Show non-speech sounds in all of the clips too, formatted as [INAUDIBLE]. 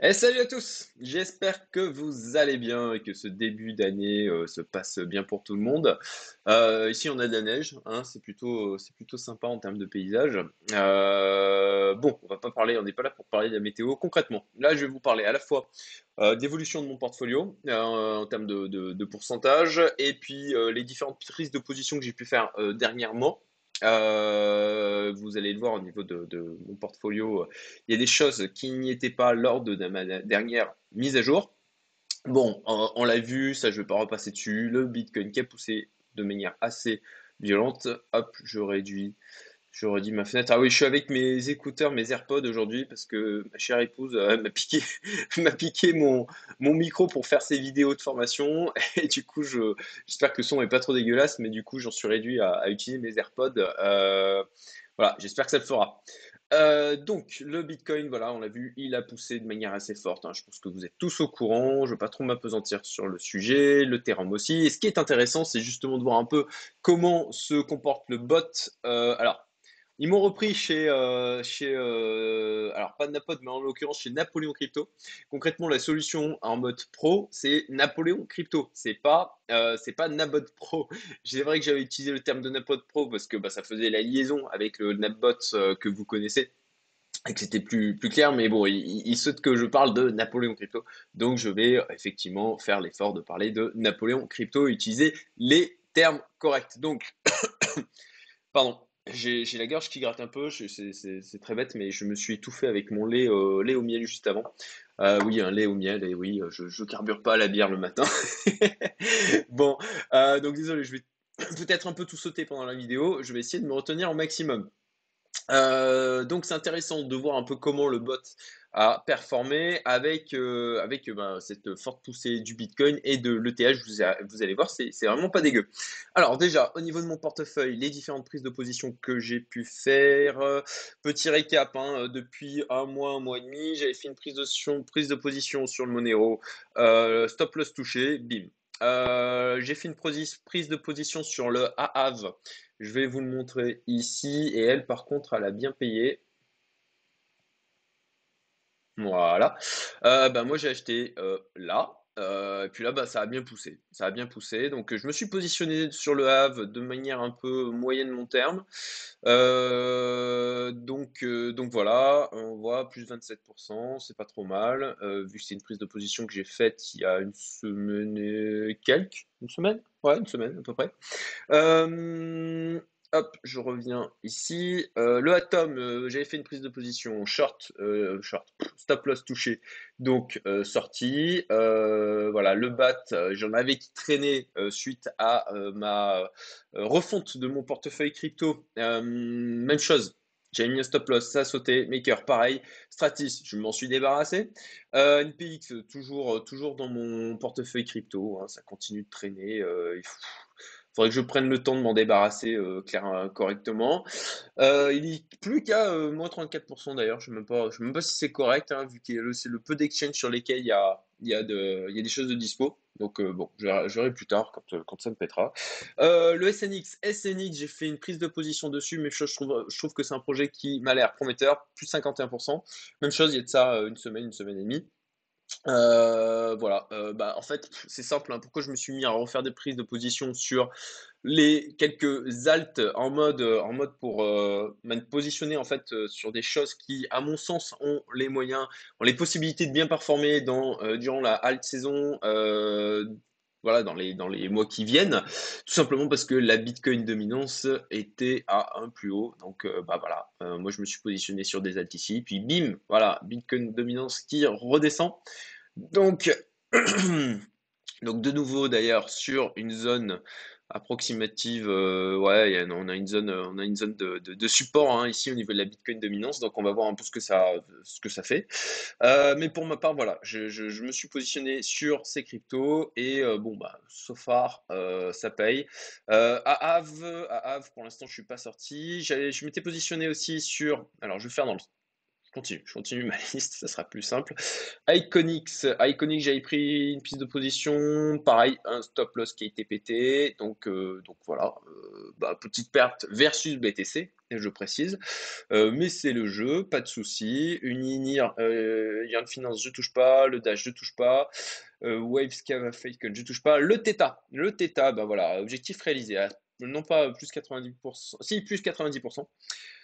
Eh, salut à tous! J'espère que vous allez bien et que ce début d'année euh, se passe bien pour tout le monde. Euh, ici, on a de la neige, hein, c'est plutôt, plutôt sympa en termes de paysage. Euh, bon, on va pas parler, on n'est pas là pour parler de la météo concrètement. Là, je vais vous parler à la fois d'évolution de mon portfolio en termes de, pourcentage et puis les différentes prises de position que j'ai pu faire dernièrement. Euh, vous allez le voir au niveau de, mon portfolio, il y a des choses qui n'y étaient pas lors de ma dernière mise à jour. Bon, on, l'a vu, ça je ne vais pas repasser dessus. Le Bitcoin qui a poussé de manière assez violente. Hop, je réduis J'aurais dit ma fenêtre. Ah oui, je suis avec mes écouteurs, mes AirPods aujourd'hui parce que ma chère épouse euh, m'a piqué, [LAUGHS] m'a piqué mon, micro pour faire ses vidéos de formation. Et du coup, je, j'espère que le son n'est pas trop dégueulasse, mais du coup, j'en suis réduit à, utiliser mes AirPods. Euh, voilà, j'espère que ça le fera. Euh, donc, le Bitcoin, voilà, on l'a vu, il a poussé de manière assez forte. Hein. Je pense que vous êtes tous au courant. Je ne vais pas trop m'apesantir sur le sujet, le Ethereum aussi. Et ce qui est intéressant, c'est justement de voir un peu comment se comporte le bot. alors, ils m'ont repris chez, euh, chez euh, alors pas Napod, mais en l'occurrence chez Napoléon Crypto. Concrètement, la solution en mode pro, c'est Napoléon Crypto. C'est pas, euh, c'est pas Nabot Pro. [LAUGHS] C'est vrai que j'avais utilisé le terme de Napod Pro parce que bah, ça faisait la liaison avec le Napbot que vous connaissez et que c'était plus, plus clair, mais bon, il, il, souhaite que je parle de Napoléon Crypto. Donc je vais effectivement faire l'effort de parler de Napoléon Crypto et utiliser les termes corrects. Donc, [COUGHS] pardon. J'ai la gorge qui gratte un peu, c'est très bête, mais je me suis étouffé avec mon lait, euh, au miel juste avant. Euh, oui, un lait au miel, et oui, je, je carbure pas la bière le matin. [LAUGHS] bon, euh, donc désolé, je vais peut-être un peu tout sauter pendant la vidéo. Je vais essayer de me retenir au maximum. Donc c'est intéressant de voir un peu comment le bot à performer avec, euh, avec euh, ben, cette forte poussée du Bitcoin et de l'ETH. Vous, allez voir, c'est vraiment pas dégueu. Alors déjà, au niveau de mon portefeuille, les différentes prises de position que j'ai pu faire. Euh, petit récap, hein, depuis un mois, un mois et demi, j'avais fait une prise de, prise de position sur le Monero, stop loss touché, bim. J'ai fait une prise de position sur le AAV. Je vais vous le montrer ici. Et elle, par contre, elle a bien payé. Voilà. Euh, bah, moi, j'ai acheté euh, là. Euh, et puis là, bah, ça a bien poussé. Ça a bien poussé. Donc, je me suis positionné sur le Havre de manière un peu moyenne long terme. donc, donc voilà, on voit plus 27%, c'est pas trop mal. vu que c'est une prise de position que j'ai faite il y a une semaine et quelques. Une semaine? Ouais, une semaine à peu près. Hop, je reviens ici. Euh, le Atom, euh, j'avais fait une prise de position short, euh, short, stop loss touché, donc sorti. voilà, le BAT, j'en avais qui traînait suite à ma refonte de mon portefeuille crypto. même chose, j'avais mis un stop loss, ça a sauté. Maker, pareil. Stratis, je m'en suis débarrassé. NPX, toujours, toujours dans mon portefeuille crypto. Hein, ça continue de traîner. Faudrait que je prenne le temps de m'en débarrasser euh, euh, correctement. Euh, il n'y plus qu'à moins 34% d'ailleurs, je ne sais même pas si c'est correct, hein, vu que c'est le peu d'exchange sur lesquels il y a, y, a y a des choses de dispo. Donc bon, j'aurai plus tard quand, quand, ça me pètera. le SNX, SNX, j'ai fait une prise de position dessus, mais je trouve, je trouve que c'est un projet qui m'a l'air prometteur, plus 51%. Même chose, il y a de ça une semaine, une semaine et demie. Euh, voilà, euh, bah, en fait, c'est simple, hein. pourquoi je me suis mis à refaire des prises de position sur les quelques altes en mode, en mode pour euh, me positionner en fait sur des choses qui, à mon sens, ont les moyens, ont les possibilités de bien performer dans, durant la halte saison, voilà, dans les, dans les mois qui viennent, tout simplement parce que la Bitcoin dominance était à un plus haut. Donc, bah voilà, moi je me suis positionné sur des altes ici, puis bim, voilà, Bitcoin dominance qui redescend. Donc, [CLEARS THROAT] donc de nouveau d'ailleurs sur une zone approximative, euh, ouais, on a une zone, on a une zone de, support hein, ici au niveau de la Bitcoin dominance, donc on va voir un peu ce que ça, fait. Euh, mais pour ma part, voilà, je, me suis positionné sur ces cryptos et euh, bon bah, so far, ça paye. à Ave, à pour l'instant, je suis pas sorti. Je m'étais positionné aussi sur, alors je vais faire dans le je continue, continue ma [LAUGHS] liste, ça sera plus simple. Iconics, Iconics, j'avais pris une piste de position, pareil, un stop loss qui a été pété, donc, euh, voilà, euh, bah, petite perte versus BTC, je précise, euh, mais c'est le jeu, pas de souci. Unir, Yarn Finance, je touche pas, le Dash, je touche pas, Waves Falcon, je touche pas, le Theta, le Theta, bah voilà, objectif réalisé, non pas plus 90%, si plus 90%.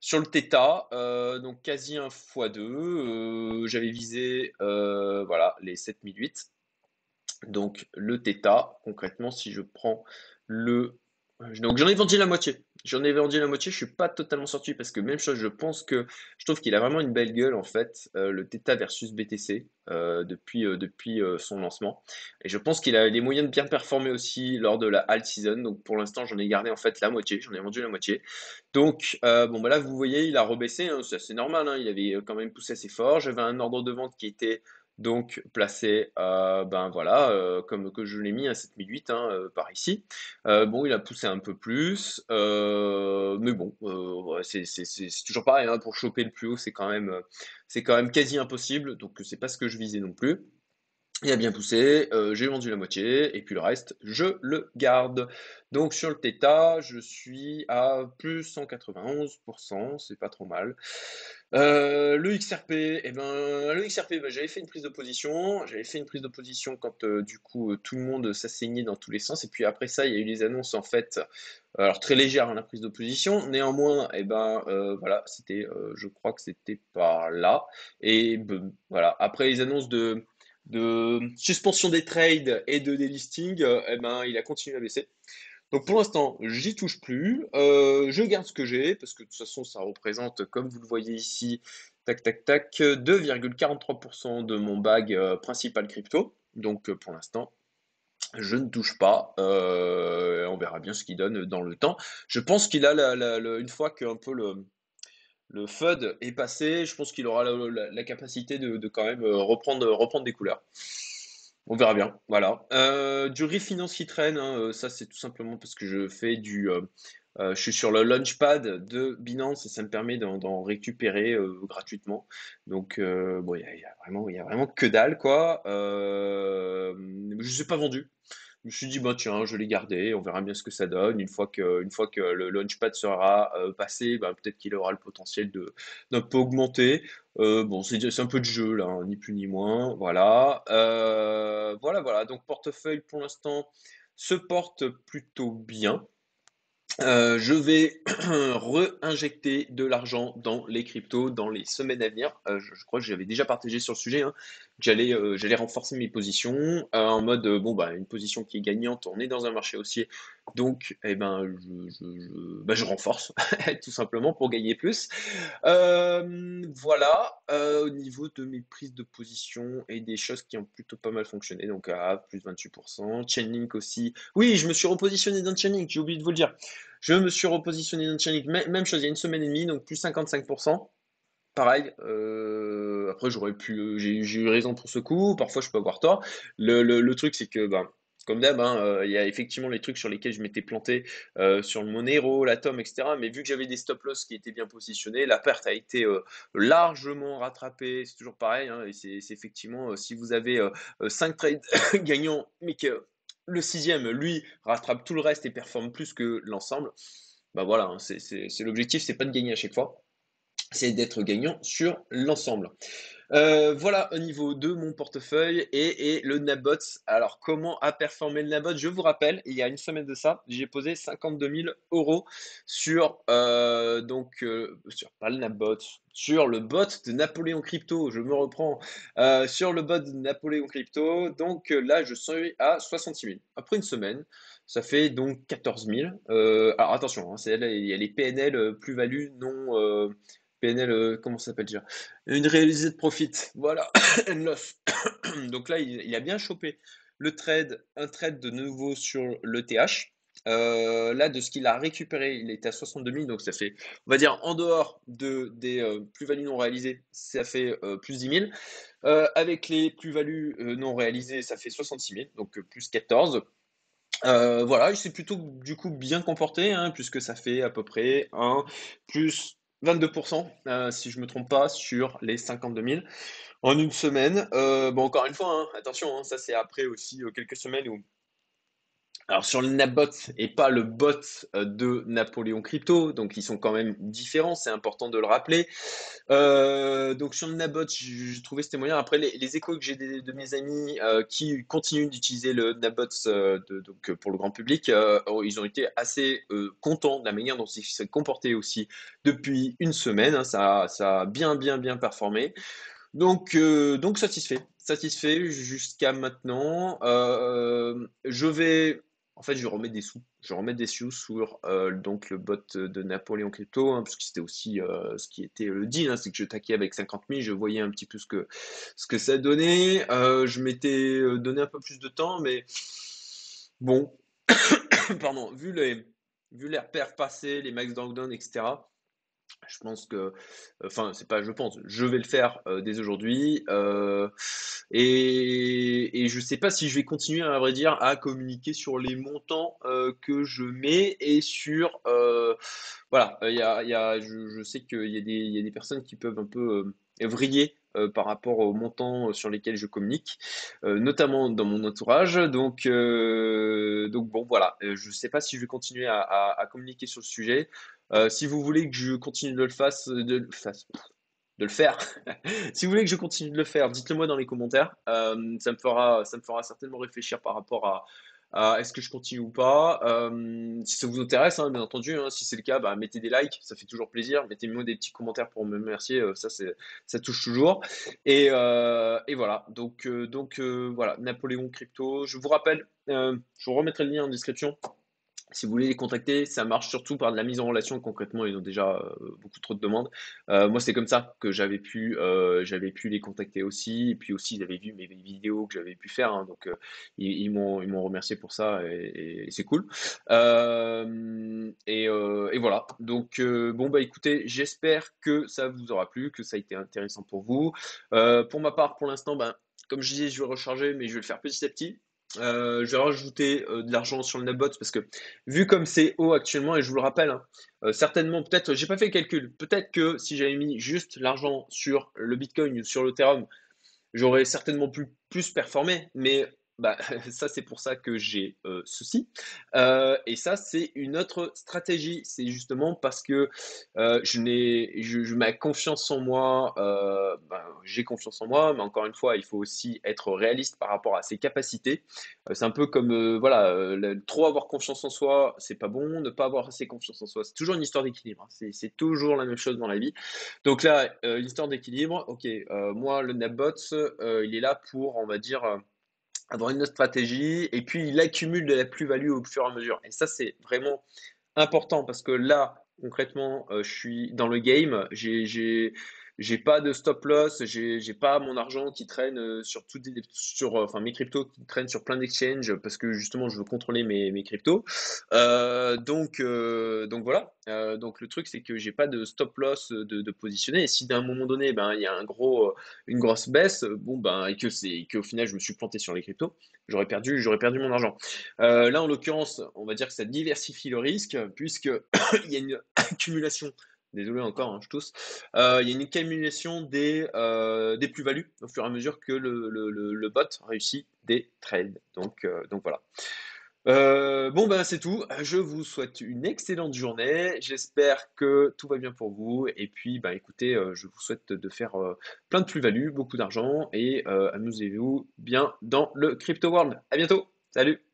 Sur le Theta, euh, donc quasi un x2, euh, j'avais visé euh, voilà, les 7008. Donc le Theta, concrètement, si je prends le donc j'en ai vendu la moitié. J'en ai vendu la moitié, je suis pas totalement sorti parce que même chose, je pense que je trouve qu'il a vraiment une belle gueule en fait, euh, le Theta versus BTC euh, depuis, euh, depuis son lancement. Et je pense qu'il a les moyens de bien performer aussi lors de la alt season. Donc pour l'instant, j'en ai gardé en fait la moitié, j'en ai vendu la moitié. Donc bon bah là vous voyez, il a rebaissé, hein, c'est normal, hein, il avait quand même poussé assez fort. J'avais un ordre de vente qui était donc placé, euh, ben voilà, euh, comme que je l'ai mis à 7008 hein, euh, par ici. bon, il a poussé un peu plus, mais bon, c'est toujours pareil. Hein, pour choper le plus haut, c'est quand même, quasi impossible. Donc c'est pas ce que je visais non plus. Il a bien poussé, j'ai vendu la moitié, et puis le reste, je le garde. Donc sur le Theta, je suis à plus 191%, c'est pas trop mal. Euh, le XRP, eh ben, le XRP, ben, j'avais fait une prise de position. J'avais fait une prise de position quand euh, du coup euh, tout le monde s'asseignait dans tous les sens. Et puis après ça, il y a eu les annonces en fait, alors très légères hein, la prise de position. Néanmoins, eh ben voilà, c'était, je crois que c'était par là. Et voilà, après les annonces de de suspension des trades et de délisting, eh ben il a continué à baisser. Donc pour l'instant, j'y touche plus. Euh, je garde ce que j'ai parce que de toute façon, ça représente, comme vous le voyez ici, tac tac tac, 2,43% de mon bag euh, principal crypto. Donc euh, pour l'instant, je ne touche pas. on verra bien ce qu'il donne dans le temps. Je pense qu'il a une fois qu'un peu le, le FUD est passé, je pense qu'il aura la, capacité de, de, quand même reprendre, reprendre des couleurs. On verra bien, voilà. Euh, du refinance qui traîne, hein, euh, ça c'est tout simplement parce que je fais du... Euh, je suis sur le launchpad de Binance et ça me permet d'en récupérer gratuitement. Donc, bon, il y, a vraiment, il y a vraiment que dalle, quoi. je ne suis pas vendu. Je me suis dit, bah, tiens, je l'ai gardé, on verra bien ce que ça donne. Une fois que, une fois que le launchpad sera passé, bah, peut-être qu'il aura le potentiel d'un peu augmenter. Euh, bon, c'est un peu de jeu là, hein, ni plus ni moins. Voilà. Euh, voilà, voilà. Donc portefeuille pour l'instant se porte plutôt bien. Euh, je vais [CLEARS THROAT] re-injecter de l'argent dans les cryptos dans les semaines à venir. je, crois que j'avais déjà partagé sur le sujet. Hein j'allais euh, j'allais renforcer mes positions euh, en mode euh, bon bah une position qui est gagnante on est dans un marché haussier. Donc eh ben je, je, bah, je renforce [LAUGHS] tout simplement pour gagner plus. Voilà au niveau de mes prises de position et des choses qui ont plutôt pas mal fonctionné donc à plus 28% Chainlink aussi. Oui je me suis repositionné dans Chainlink j'ai oublié de vous le dire. Je me suis repositionné dans Chainlink. Même chose il y a une semaine et demie donc plus 55% pareil, euh, après j'aurais pu, j'ai eu raison pour ce coup, parfois je peux avoir tort. Le, truc c'est que, ben, comme d'hab, hein, euh, il y a effectivement les trucs sur lesquels je m'étais planté euh, sur le Monero, l'Atom, etc. Mais vu que j'avais des stop loss qui étaient bien positionnés, la perte a été largement rattrapée. C'est toujours pareil, hein, c'est effectivement si vous avez 5 trades [COUGHS] gagnants, mais que le sixième, lui, rattrape tout le reste et performe plus que l'ensemble, bah voilà, hein, c'est l'objectif, c'est pas de gagner à chaque fois c'est d'être gagnant sur l'ensemble. Euh, voilà au niveau de mon portefeuille et, le Nabot. Alors, comment a performé le Nabot? Je vous rappelle, il y a une semaine de ça, j'ai posé 52 000 euros sur, euh, donc, euh, sur pas le Nabot, sur le bot de Napoléon Crypto. Je me reprends sur le bot de Napoléon Crypto. Donc là, je suis à 66 000. Après une semaine, ça fait donc 14 000. alors attention, hein, il y a les PNL plus-value non PNL, euh, comment ça s'appelle déjà? Une réalisée de profit, voilà, [COUGHS] and loss. [COUGHS] Donc là, il, a bien chopé le trade, un trade de nouveau sur le TH. Euh, là, de ce qu'il a récupéré, il était à 62 000, donc ça fait, on va dire, en dehors de, des euh, plus-values non réalisées, ça fait plus 10 000. avec les plus-values non réalisées, ça fait 66 000, donc plus 14. voilà, il s'est plutôt du coup bien comporté, hein, puisque ça fait à peu près un plus 22%, si je me trompe pas, sur les 52 000 en une semaine. bon, encore une fois, hein, attention, hein, ça c'est après aussi quelques semaines où alors sur le Nabot et pas le bot euh, de Napoléon Crypto, donc ils sont quand même différents, c'est important de le rappeler. Euh, donc sur le Nabot, j'ai trouvé c'était moyen. Après les, échos que j'ai de, mes amis euh, qui continuent d'utiliser le Nabot donc pour le grand public, ils ont été assez contents de la manière dont il s'est comporté aussi depuis une semaine. Hein. ça, ça a bien bien bien performé. Donc, donc satisfait, satisfait jusqu'à maintenant. je vais en fait, je remets des sous. Je remets des sous sur euh, donc le bot de Napoléon Crypto, hein, parce que c'était aussi euh, ce qui était le deal, hein, c'est que je taquais avec 50 000, je voyais un petit peu ce que, ce que ça donnait. Euh, je m'étais donné un peu plus de temps, mais bon, [COUGHS] pardon, vu les, vu les repères passés, les max down, etc., je pense que, enfin, c'est pas je pense, je vais le faire euh, dès aujourd'hui. Euh, et, et je sais pas si je vais continuer, à vrai dire, à communiquer sur les montants euh, que je mets et sur. voilà, il y a, y a, je, sais qu'il y, a des, y a des personnes qui peuvent un peu vriller par rapport aux montants sur lesquels je communique, notamment dans mon entourage. Donc, donc bon, voilà, je ne sais pas si je vais continuer à, à communiquer sur le sujet. Euh, si vous voulez que je continue de le, faire, [LAUGHS] si vous voulez que je continue de le faire, dites-le moi dans les commentaires. Euh, ça, me fera, ça me fera certainement réfléchir par rapport à, est-ce que je continue ou pas. Euh, si ça vous intéresse, hein, bien entendu, hein, si c'est le cas, bah, mettez des likes, ça fait toujours plaisir. Mettez-moi des petits commentaires pour me remercier, ça, touche toujours. Et, voilà, donc voilà, Napoléon Crypto. Je vous rappelle, je vous remettrai le lien en description. Si vous voulez les contacter, ça marche surtout par de la mise en relation. Concrètement, ils ont déjà euh, beaucoup trop de demandes. Euh, moi, c'est comme ça que j'avais pu, euh, j'avais pu les contacter aussi. Et puis aussi, ils avaient vu mes vidéos que j'avais pu faire. Hein. donc, ils, m'ont, remercié pour ça et, c'est cool. Et, et, voilà. Donc, bon, bah écoutez, j'espère que ça vous aura plu, que ça a été intéressant pour vous. pour ma part, pour l'instant, ben, comme je disais, je vais recharger, mais je vais le faire petit à petit. Euh, je vais rajouter euh, de l'argent sur le Nabot parce que vu comme c'est haut actuellement, et je vous le rappelle, hein, euh, certainement, peut-être, j'ai pas fait le calcul, peut-être que si j'avais mis juste l'argent sur le Bitcoin ou sur l'Ethereum, j'aurais certainement pu plus performer, mais bah, [LAUGHS] ça, c'est pour ça que j'ai euh, ceci. Euh, et ça, c'est une autre stratégie. C'est justement parce que euh, je n'ai, je, ma confiance en moi, ben, j'ai confiance en moi, mais encore une fois, il faut aussi être réaliste par rapport à ses capacités. c'est un peu comme, voilà, trop avoir confiance en soi, c'est pas bon. Ne pas avoir assez confiance en soi, c'est toujours une histoire d'équilibre. Hein. C'est, toujours la même chose dans la vie. Donc là, l'histoire d'équilibre, ok, moi, le Nabot, il est là pour, on va dire, avoir une autre stratégie, et puis il accumule de la plus-value au fur et à mesure. Et ça, c'est vraiment important parce que là, concrètement, euh, je suis dans le game, j'ai j'ai pas de stop loss, j'ai pas mon argent qui traîne euh, sur tout sur euh, enfin mes cryptos qui traînent sur plein d'exchanges parce que justement je veux contrôler mes, mes cryptos. Euh, donc donc voilà. donc le truc c'est que j'ai pas de stop loss de, positionner et si d'un moment donné ben il y a un gros une grosse baisse bon ben et que c'est qu'au final je me suis planté sur les cryptos, j'aurais perdu j'aurais perdu mon argent. là en l'occurrence, on va dire que ça diversifie le risque puisque [COUGHS] il y a une [COUGHS] accumulation désolé encore, hein, je tousse, euh, il y a une accumulation des, euh, des plus-values au fur et à mesure que le, le, bot réussit des trades. Donc, euh, donc voilà. bon, ben c'est tout. Je vous souhaite une excellente journée. J'espère que tout va bien pour vous. Et puis, ben, écoutez, je vous souhaite de faire plein de plus-values, beaucoup d'argent et amusez-vous bien dans le crypto world. À bientôt. Salut